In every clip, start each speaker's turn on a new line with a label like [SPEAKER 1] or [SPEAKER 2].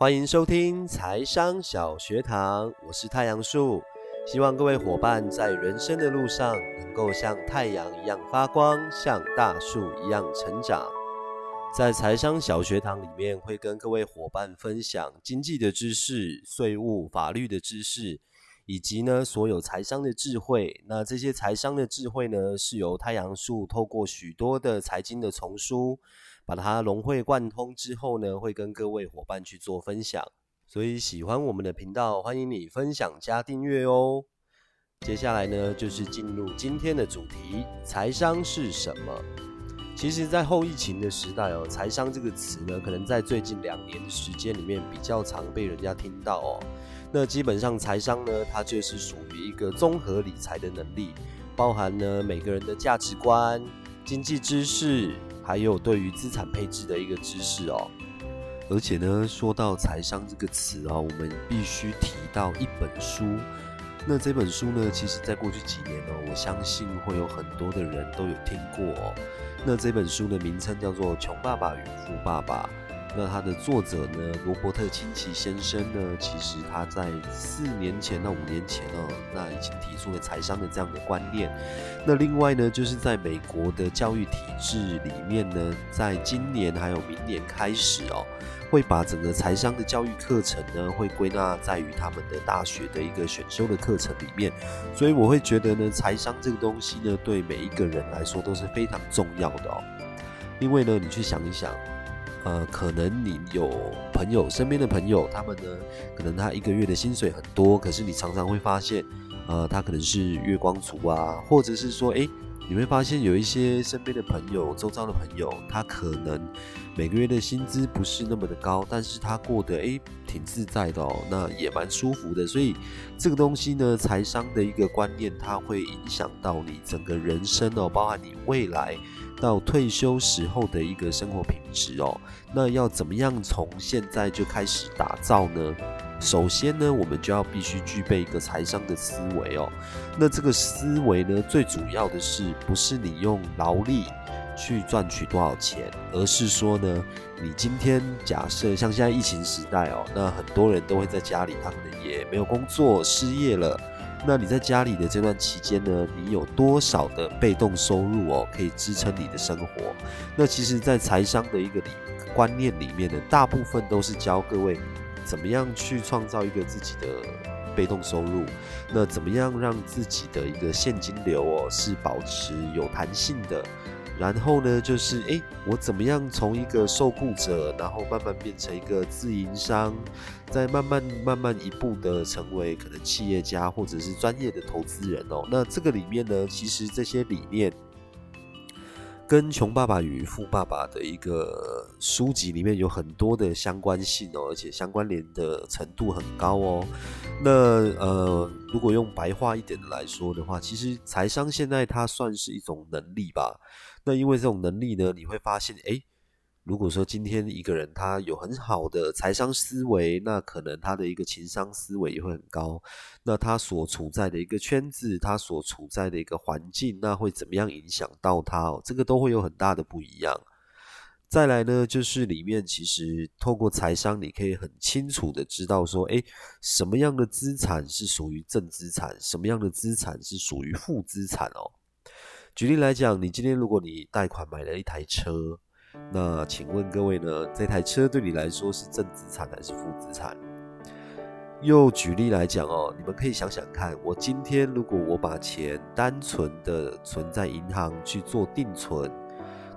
[SPEAKER 1] 欢迎收听财商小学堂，我是太阳树，希望各位伙伴在人生的路上能够像太阳一样发光，像大树一样成长。在财商小学堂里面，会跟各位伙伴分享经济的知识、税务、法律的知识，以及呢所有财商的智慧。那这些财商的智慧呢，是由太阳树透过许多的财经的丛书。把它融会贯通之后呢，会跟各位伙伴去做分享。所以喜欢我们的频道，欢迎你分享加订阅哦。接下来呢，就是进入今天的主题：财商是什么？其实，在后疫情的时代哦，财商这个词呢，可能在最近两年的时间里面比较常被人家听到哦。那基本上，财商呢，它就是属于一个综合理财的能力，包含呢每个人的价值观、经济知识。还有对于资产配置的一个知识哦，而且呢，说到财商这个词啊，我们必须提到一本书。那这本书呢，其实在过去几年呢，我相信会有很多的人都有听过哦。那这本书的名称叫做《穷爸爸与富爸爸》。那它的作者呢，罗伯特清崎先生呢，其实他在四年前到五年前哦，那已经提出了财商的这样的观念。那另外呢，就是在美国的教育体制里面呢，在今年还有明年开始哦，会把整个财商的教育课程呢，会归纳在于他们的大学的一个选修的课程里面。所以我会觉得呢，财商这个东西呢，对每一个人来说都是非常重要的哦。因为呢，你去想一想。呃，可能你有朋友，身边的朋友，他们呢，可能他一个月的薪水很多，可是你常常会发现，呃，他可能是月光族啊，或者是说，诶，你会发现有一些身边的朋友，周遭的朋友，他可能每个月的薪资不是那么的高，但是他过得诶挺自在的哦，那也蛮舒服的。所以这个东西呢，财商的一个观念，它会影响到你整个人生哦，包含你未来。到退休时候的一个生活品质哦，那要怎么样从现在就开始打造呢？首先呢，我们就要必须具备一个财商的思维哦。那这个思维呢，最主要的是不是你用劳力去赚取多少钱，而是说呢，你今天假设像现在疫情时代哦，那很多人都会在家里，他可能也没有工作，失业了。那你在家里的这段期间呢，你有多少的被动收入哦，可以支撑你的生活？那其实，在财商的一个理观念里面呢，大部分都是教各位怎么样去创造一个自己的被动收入，那怎么样让自己的一个现金流哦是保持有弹性的。然后呢，就是诶，我怎么样从一个受雇者，然后慢慢变成一个自营商，再慢慢慢慢一步的成为可能企业家或者是专业的投资人哦。那这个里面呢，其实这些理念跟《穷爸爸与富爸爸》的一个书籍里面有很多的相关性哦，而且相关联的程度很高哦。那呃，如果用白话一点的来说的话，其实财商现在它算是一种能力吧。那因为这种能力呢，你会发现，诶，如果说今天一个人他有很好的财商思维，那可能他的一个情商思维也会很高。那他所处在的一个圈子，他所处在的一个环境，那会怎么样影响到他？哦，这个都会有很大的不一样。再来呢，就是里面其实透过财商，你可以很清楚的知道说，诶，什么样的资产是属于正资产，什么样的资产是属于负资产哦。举例来讲，你今天如果你贷款买了一台车，那请问各位呢，这台车对你来说是正资产还是负资产？又举例来讲哦，你们可以想想看，我今天如果我把钱单纯的存在银行去做定存，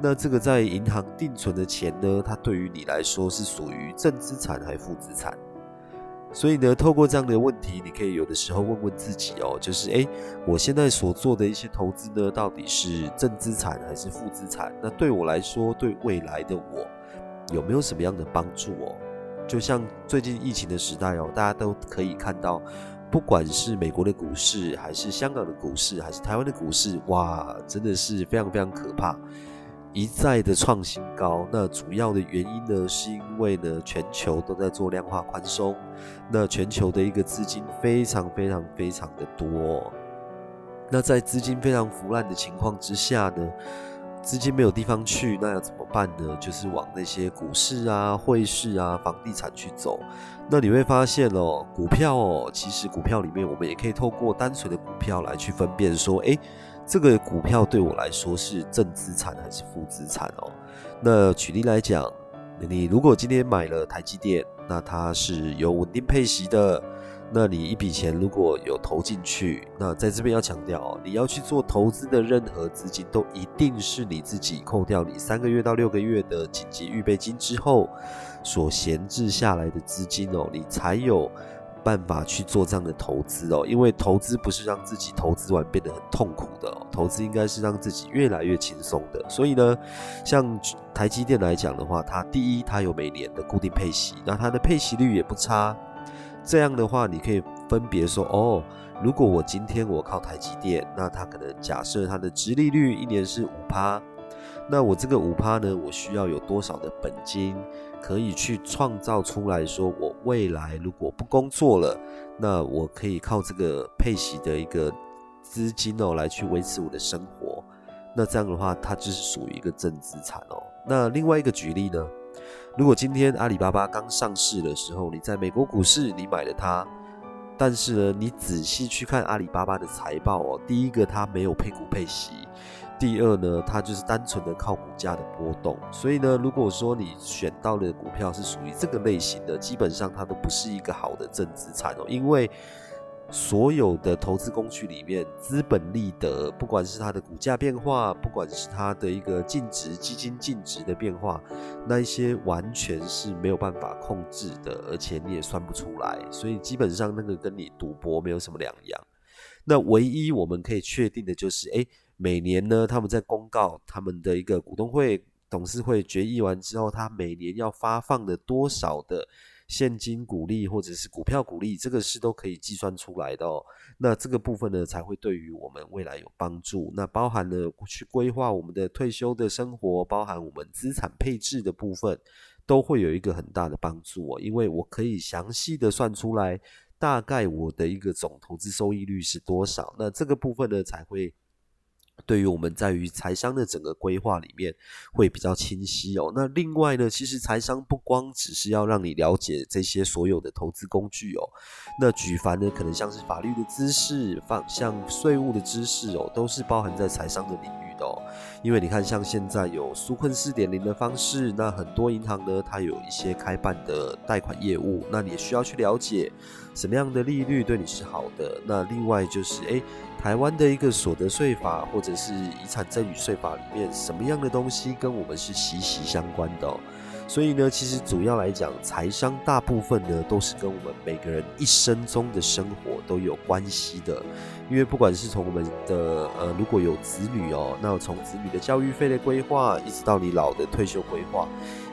[SPEAKER 1] 那这个在银行定存的钱呢，它对于你来说是属于正资产还是负资产？所以呢，透过这样的问题，你可以有的时候问问自己哦，就是诶，我现在所做的一些投资呢，到底是正资产还是负资产？那对我来说，对未来的我有没有什么样的帮助哦？就像最近疫情的时代哦，大家都可以看到，不管是美国的股市，还是香港的股市，还是台湾的股市，哇，真的是非常非常可怕。一再的创新高，那主要的原因呢，是因为呢，全球都在做量化宽松，那全球的一个资金非常非常非常的多，那在资金非常腐烂的情况之下呢，资金没有地方去，那要怎么办呢？就是往那些股市啊、汇市啊、房地产去走。那你会发现哦，股票哦，其实股票里面我们也可以透过单纯的股票来去分辨说，诶，这个股票对我来说是正资产还是负资产哦。那举例来讲，你如果今天买了台积电，那它是有稳定配息的。那你一笔钱如果有投进去，那在这边要强调哦，你要去做投资的任何资金，都一定是你自己扣掉你三个月到六个月的紧急预备金之后所闲置下来的资金哦，你才有办法去做这样的投资哦。因为投资不是让自己投资完变得很痛苦的，投资应该是让自己越来越轻松的。所以呢，像台积电来讲的话，它第一，它有每年的固定配息，那它的配息率也不差。这样的话，你可以分别说哦，如果我今天我靠台积电，那它可能假设它的值利率一年是五趴，那我这个五趴呢，我需要有多少的本金可以去创造出来说，我未来如果不工作了，那我可以靠这个配息的一个资金哦，来去维持我的生活。那这样的话，它就是属于一个正资产哦。那另外一个举例呢？如果今天阿里巴巴刚上市的时候，你在美国股市你买了它，但是呢，你仔细去看阿里巴巴的财报哦，第一个它没有配股配息，第二呢，它就是单纯的靠股价的波动。所以呢，如果说你选到的股票是属于这个类型的，基本上它都不是一个好的正资产哦，因为。所有的投资工具里面，资本利得，不管是它的股价变化，不管是它的一个净值基金净值的变化，那一些完全是没有办法控制的，而且你也算不出来，所以基本上那个跟你赌博没有什么两样。那唯一我们可以确定的就是，哎，每年呢，他们在公告他们的一个股东会、董事会决议完之后，他每年要发放的多少的。现金股利或者是股票股利，这个是都可以计算出来的哦。那这个部分呢，才会对于我们未来有帮助。那包含了去规划我们的退休的生活，包含我们资产配置的部分，都会有一个很大的帮助哦。因为我可以详细的算出来，大概我的一个总投资收益率是多少。那这个部分呢，才会。对于我们在于财商的整个规划里面会比较清晰哦。那另外呢，其实财商不光只是要让你了解这些所有的投资工具哦。那举凡呢，可能像是法律的知识、方像税务的知识哦，都是包含在财商的领域的哦。因为你看，像现在有纾困四点零的方式，那很多银行呢，它有一些开办的贷款业务，那你也需要去了解什么样的利率对你是好的。那另外就是，诶。台湾的一个所得税法或者是遗产赠与税法里面，什么样的东西跟我们是息息相关的？所以呢，其实主要来讲，财商大部分呢都是跟我们每个人一生中的生活都有关系的。因为不管是从我们的呃，如果有子女哦，那从子女的教育费的规划，一直到你老的退休规划，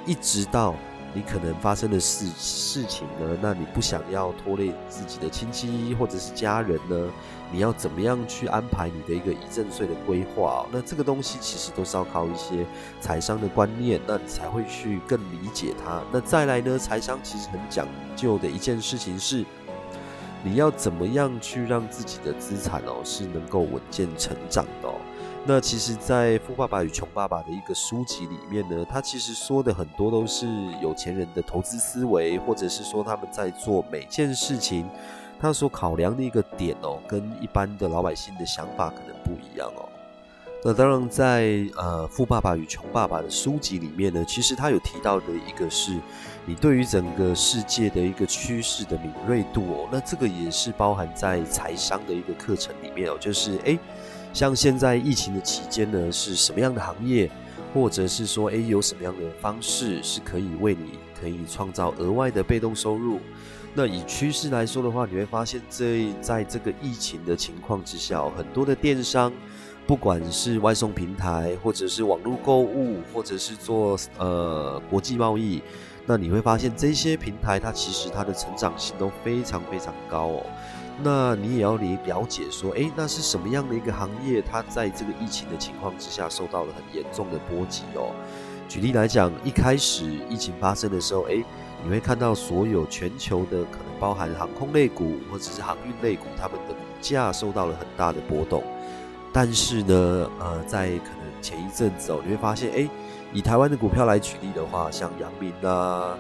[SPEAKER 1] 一直到。你可能发生的事事情呢？那你不想要拖累自己的亲戚或者是家人呢？你要怎么样去安排你的一个遗赠税的规划？哦那这个东西其实都是要靠一些财商的观念，那你才会去更理解它。那再来呢？财商其实很讲究的一件事情是，你要怎么样去让自己的资产哦是能够稳健成长的。那其实，在《富爸爸与穷爸爸》的一个书籍里面呢，他其实说的很多都是有钱人的投资思维，或者是说他们在做每件事情，他所考量的一个点哦，跟一般的老百姓的想法可能不一样哦。那当然，在呃《富爸爸与穷爸爸》的书籍里面呢，其实他有提到的一个是，你对于整个世界的一个趋势的敏锐度哦，那这个也是包含在财商的一个课程里面哦，就是诶。像现在疫情的期间呢，是什么样的行业，或者是说，诶，有什么样的方式是可以为你可以创造额外的被动收入？那以趋势来说的话，你会发现，这在这个疫情的情况之下，很多的电商，不管是外送平台，或者是网络购物，或者是做呃国际贸易，那你会发现这些平台它其实它的成长性都非常非常高哦。那你也要了了解说，诶，那是什么样的一个行业？它在这个疫情的情况之下，受到了很严重的波及哦。举例来讲，一开始疫情发生的时候，诶，你会看到所有全球的可能包含航空类股或者是航运类股，他们的股价受到了很大的波动。但是呢，呃，在可能前一阵子哦，你会发现，哎，以台湾的股票来举例的话，像阳明啊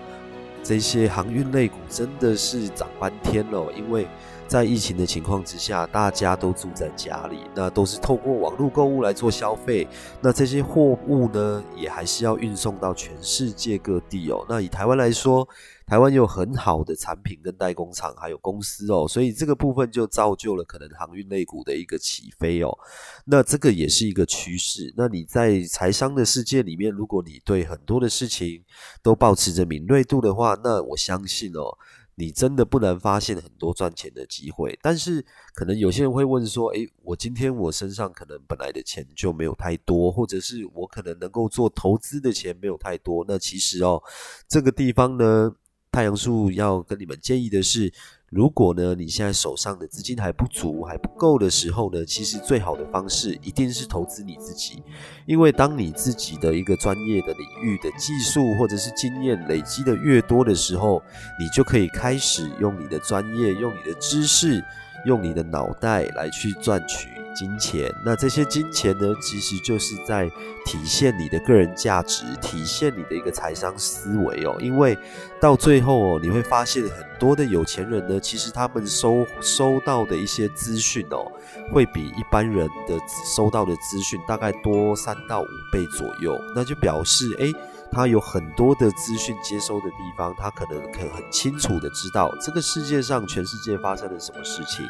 [SPEAKER 1] 这些航运类股真的是涨翻天了，因为。在疫情的情况之下，大家都住在家里，那都是透过网络购物来做消费。那这些货物呢，也还是要运送到全世界各地哦。那以台湾来说，台湾有很好的产品跟代工厂，还有公司哦，所以这个部分就造就了可能航运类股的一个起飞哦。那这个也是一个趋势。那你在财商的世界里面，如果你对很多的事情都保持着敏锐度的话，那我相信哦。你真的不难发现很多赚钱的机会，但是可能有些人会问说：“诶，我今天我身上可能本来的钱就没有太多，或者是我可能能够做投资的钱没有太多。”那其实哦，这个地方呢，太阳树要跟你们建议的是。如果呢，你现在手上的资金还不足、还不够的时候呢，其实最好的方式一定是投资你自己，因为当你自己的一个专业的领域的技术或者是经验累积的越多的时候，你就可以开始用你的专业、用你的知识、用你的脑袋来去赚取。金钱，那这些金钱呢，其实就是在体现你的个人价值，体现你的一个财商思维哦。因为到最后哦，你会发现很多的有钱人呢，其实他们收收到的一些资讯哦，会比一般人的收到的资讯大概多三到五倍左右。那就表示，哎。他有很多的资讯接收的地方，他可能可很清楚的知道这个世界上全世界发生了什么事情。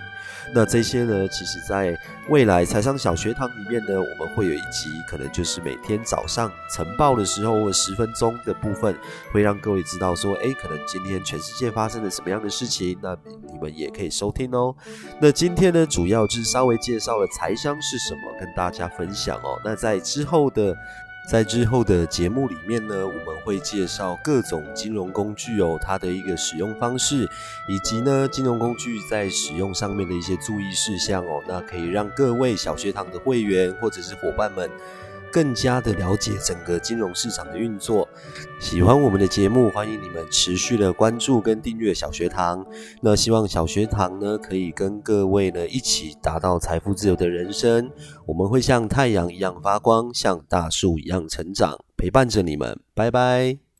[SPEAKER 1] 那这些呢，其实在未来财商小学堂里面呢，我们会有一集，可能就是每天早上晨报的时候，或十分钟的部分，会让各位知道说，哎，可能今天全世界发生了什么样的事情，那你们也可以收听哦。那今天呢，主要就是稍微介绍了财商是什么，跟大家分享哦。那在之后的。在之后的节目里面呢，我们会介绍各种金融工具哦，它的一个使用方式，以及呢金融工具在使用上面的一些注意事项哦，那可以让各位小学堂的会员或者是伙伴们。更加的了解整个金融市场的运作，喜欢我们的节目，欢迎你们持续的关注跟订阅小学堂。那希望小学堂呢，可以跟各位呢一起达到财富自由的人生。我们会像太阳一样发光，像大树一样成长，陪伴着你们。拜拜。